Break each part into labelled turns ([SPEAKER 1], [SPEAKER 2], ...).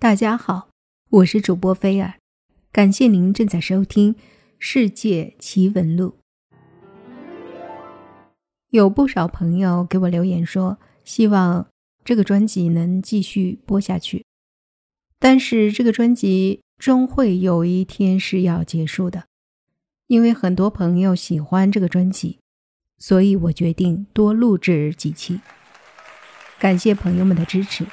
[SPEAKER 1] 大家好，我是主播菲尔，感谢您正在收听《世界奇闻录》。有不少朋友给我留言说，希望这个专辑能继续播下去，但是这个专辑终会有一天是要结束的，因为很多朋友喜欢这个专辑，所以我决定多录制几期。感谢朋友们的支持。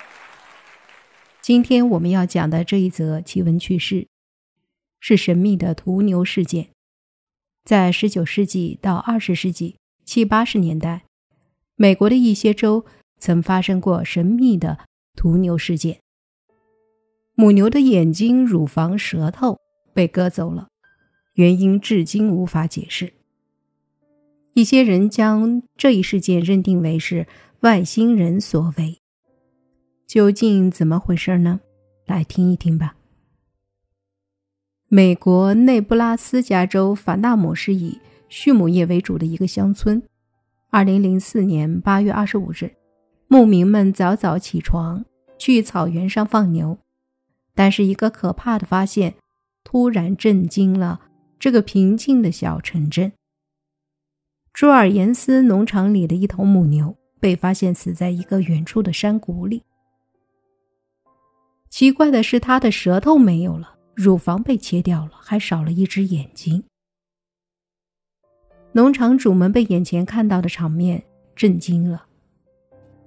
[SPEAKER 1] 今天我们要讲的这一则奇闻趣事，是神秘的屠牛事件。在十九世纪到二十世纪七八十年代，美国的一些州曾发生过神秘的屠牛事件。母牛的眼睛、乳房、舌头被割走了，原因至今无法解释。一些人将这一事件认定为是外星人所为。究竟怎么回事呢？来听一听吧。美国内布拉斯加州法纳姆是以畜牧业为主的一个乡村。二零零四年八月二十五日，牧民们早早起床去草原上放牛，但是一个可怕的发现突然震惊了这个平静的小城镇。朱尔延斯农场里的一头母牛被发现死在一个远处的山谷里。奇怪的是，他的舌头没有了，乳房被切掉了，还少了一只眼睛。农场主们被眼前看到的场面震惊了。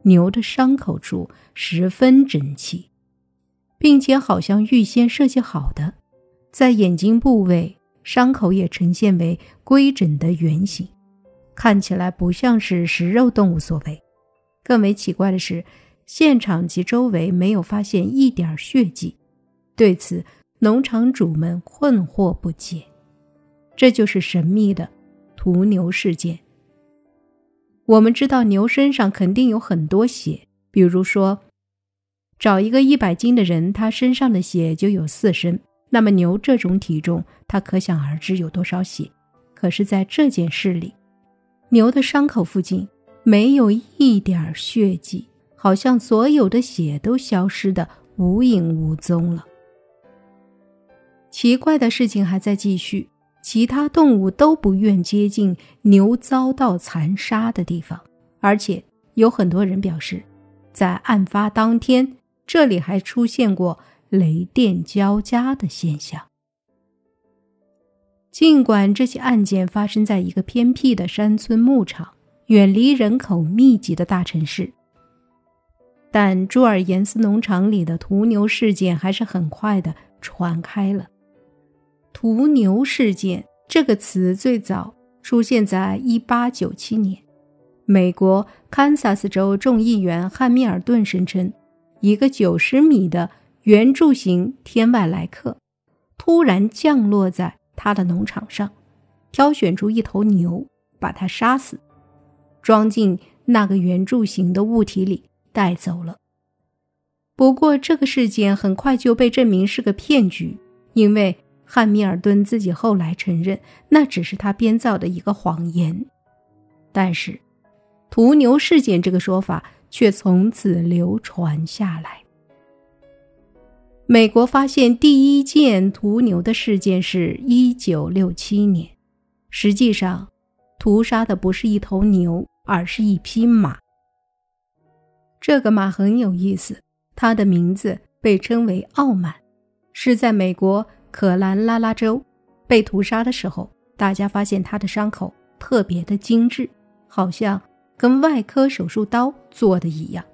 [SPEAKER 1] 牛的伤口处十分整齐，并且好像预先设计好的，在眼睛部位，伤口也呈现为规整的圆形，看起来不像是食肉动物所为。更为奇怪的是。现场及周围没有发现一点血迹，对此农场主们困惑不解。这就是神秘的屠牛事件。我们知道牛身上肯定有很多血，比如说，找一个一百斤的人，他身上的血就有四升，那么牛这种体重，他可想而知有多少血。可是，在这件事里，牛的伤口附近没有一点血迹。好像所有的血都消失的无影无踪了。奇怪的事情还在继续，其他动物都不愿接近牛遭到残杀的地方，而且有很多人表示，在案发当天，这里还出现过雷电交加的现象。尽管这起案件发生在一个偏僻的山村牧场，远离人口密集的大城市。但朱尔延斯农场里的屠牛事件还是很快的传开了。屠牛事件这个词最早出现在1897年，美国堪萨斯州众议员汉密尔顿声称，一个90米的圆柱形天外来客突然降落在他的农场上，挑选出一头牛，把它杀死，装进那个圆柱形的物体里。带走了。不过，这个事件很快就被证明是个骗局，因为汉密尔顿自己后来承认那只是他编造的一个谎言。但是，屠牛事件这个说法却从此流传下来。美国发现第一件屠牛的事件是一九六七年，实际上，屠杀的不是一头牛，而是一匹马。这个马很有意思，它的名字被称为“傲慢”，是在美国可兰拉拉州被屠杀的时候，大家发现它的伤口特别的精致，好像跟外科手术刀做的一样。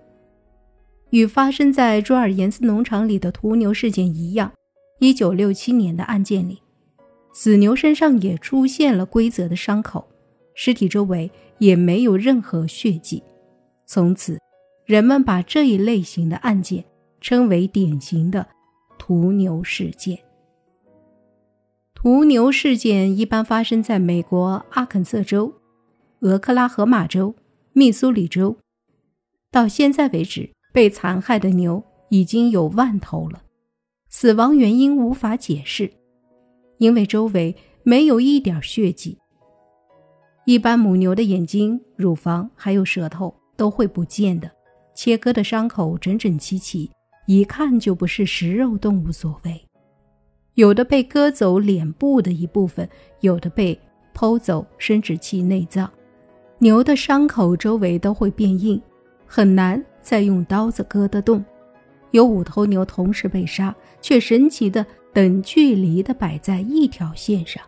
[SPEAKER 1] 与发生在朱尔延斯农场里的屠牛事件一样，一九六七年的案件里，死牛身上也出现了规则的伤口，尸体周围也没有任何血迹，从此。人们把这一类型的案件称为典型的屠牛事件。屠牛事件一般发生在美国阿肯色州、俄克拉荷马州、密苏里州。到现在为止，被残害的牛已经有万头了，死亡原因无法解释，因为周围没有一点血迹。一般母牛的眼睛、乳房还有舌头都会不见的。切割的伤口整整齐齐，一看就不是食肉动物所为。有的被割走脸部的一部分，有的被剖走生殖器内脏。牛的伤口周围都会变硬，很难再用刀子割得动。有五头牛同时被杀，却神奇的等距离的摆在一条线上，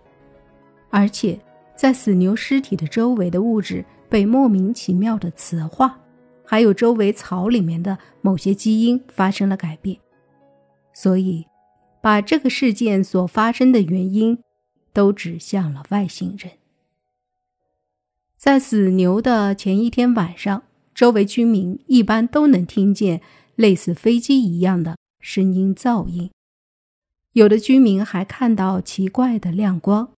[SPEAKER 1] 而且在死牛尸体的周围的物质被莫名其妙的磁化，还有周围草里面的某些基因发生了改变，所以。把这个事件所发生的原因都指向了外星人。在死牛的前一天晚上，周围居民一般都能听见类似飞机一样的声音噪音，有的居民还看到奇怪的亮光。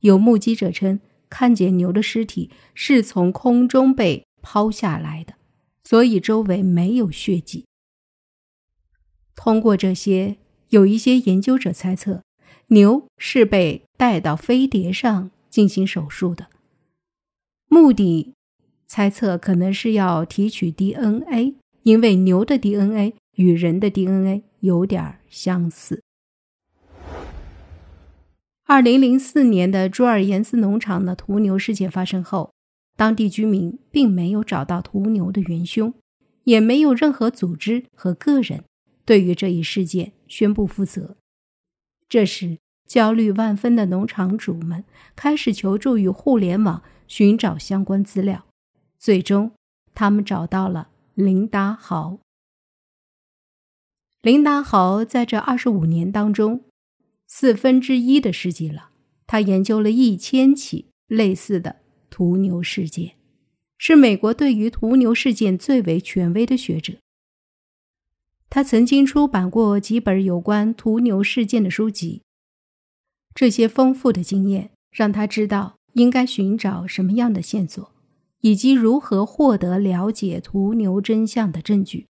[SPEAKER 1] 有目击者称，看见牛的尸体是从空中被抛下来的，所以周围没有血迹。通过这些。有一些研究者猜测，牛是被带到飞碟上进行手术的，目的猜测可能是要提取 DNA，因为牛的 DNA 与人的 DNA 有点相似。二零零四年的朱尔延斯农场的屠牛事件发生后，当地居民并没有找到屠牛的元凶，也没有任何组织和个人。对于这一事件宣布负责。这时，焦虑万分的农场主们开始求助于互联网，寻找相关资料。最终，他们找到了林达豪。林达豪在这二十五年当中，四分之一的世纪了，他研究了一千起类似的屠牛事件，是美国对于屠牛事件最为权威的学者。他曾经出版过几本有关屠牛事件的书籍，这些丰富的经验让他知道应该寻找什么样的线索，以及如何获得了解屠牛真相的证据。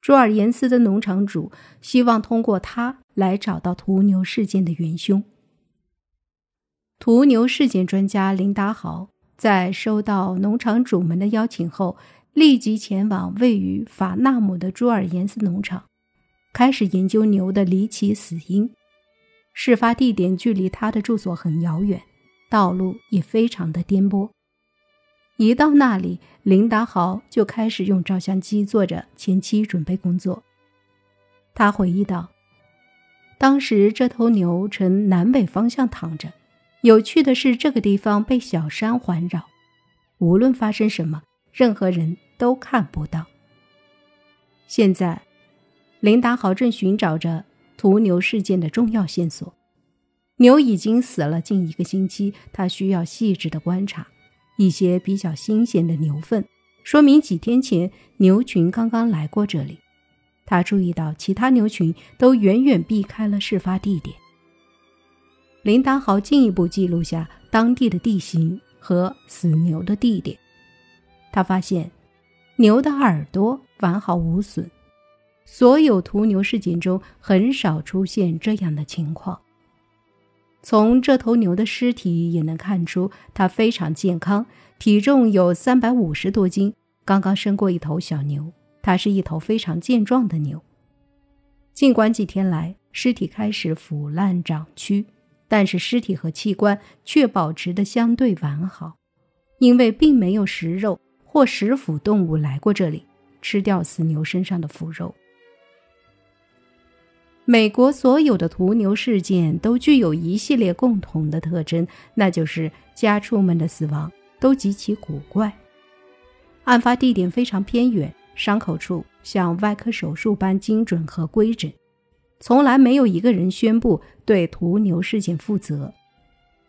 [SPEAKER 1] 朱尔延斯的农场主希望通过他来找到屠牛事件的元凶。屠牛事件专家林达豪在收到农场主们的邀请后。立即前往位于法纳姆的朱尔延斯农场，开始研究牛的离奇死因。事发地点距离他的住所很遥远，道路也非常的颠簸。一到那里，林达豪就开始用照相机做着前期准备工作。他回忆道：“当时这头牛呈南北方向躺着，有趣的是，这个地方被小山环绕，无论发生什么。”任何人都看不到。现在，林达豪正寻找着屠牛事件的重要线索。牛已经死了近一个星期，他需要细致的观察一些比较新鲜的牛粪，说明几天前牛群刚刚来过这里。他注意到其他牛群都远远避开了事发地点。林达豪进一步记录下当地的地形和死牛的地点。他发现，牛的耳朵完好无损。所有屠牛事件中很少出现这样的情况。从这头牛的尸体也能看出，它非常健康，体重有三百五十多斤，刚刚生过一头小牛。它是一头非常健壮的牛。尽管几天来尸体开始腐烂长蛆，但是尸体和器官却保持的相对完好，因为并没有食肉。或食腐动物来过这里，吃掉死牛身上的腐肉。美国所有的屠牛事件都具有一系列共同的特征，那就是家畜们的死亡都极其古怪，案发地点非常偏远，伤口处像外科手术般精准和规整，从来没有一个人宣布对屠牛事件负责。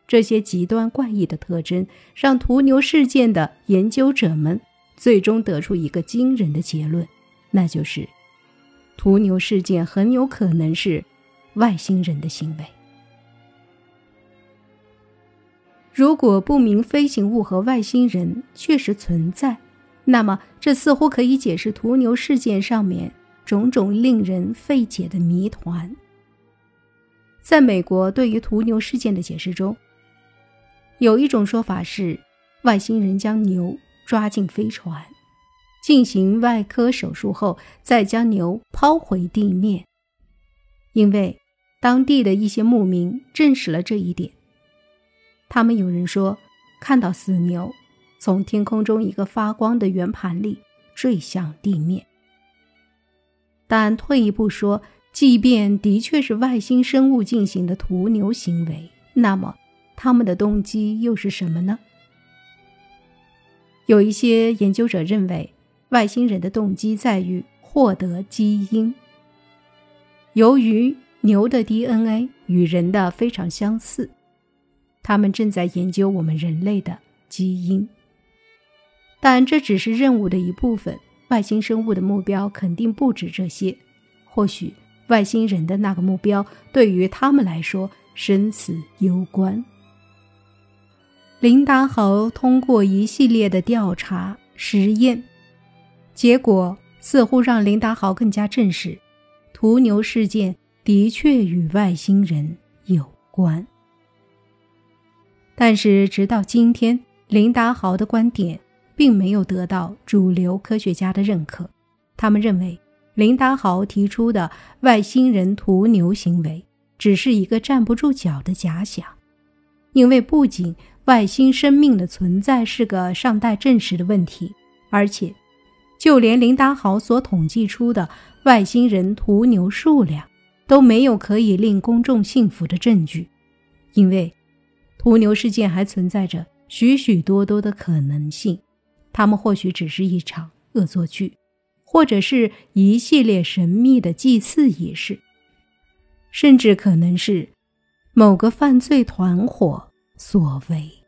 [SPEAKER 1] 这些极端怪异的特征，让屠牛事件的研究者们最终得出一个惊人的结论，那就是，屠牛事件很有可能是外星人的行为。如果不明飞行物和外星人确实存在，那么这似乎可以解释屠牛事件上面种种令人费解的谜团。在美国对于屠牛事件的解释中，有一种说法是，外星人将牛抓进飞船，进行外科手术后，再将牛抛回地面。因为当地的一些牧民证实了这一点，他们有人说看到死牛从天空中一个发光的圆盘里坠向地面。但退一步说，即便的确是外星生物进行的屠牛行为，那么他们的动机又是什么呢？有一些研究者认为，外星人的动机在于获得基因。由于牛的 DNA 与人的非常相似，他们正在研究我们人类的基因。但这只是任务的一部分，外星生物的目标肯定不止这些。或许外星人的那个目标对于他们来说生死攸关。林达豪通过一系列的调查实验，结果似乎让林达豪更加证实。屠牛事件的确与外星人有关，但是直到今天，林达豪的观点并没有得到主流科学家的认可。他们认为，林达豪提出的外星人屠牛行为只是一个站不住脚的假想，因为不仅外星生命的存在是个尚待证实的问题，而且。就连林达豪所统计出的外星人屠牛数量，都没有可以令公众信服的证据，因为屠牛事件还存在着许许多多的可能性。他们或许只是一场恶作剧，或者是一系列神秘的祭祀仪式，甚至可能是某个犯罪团伙所为。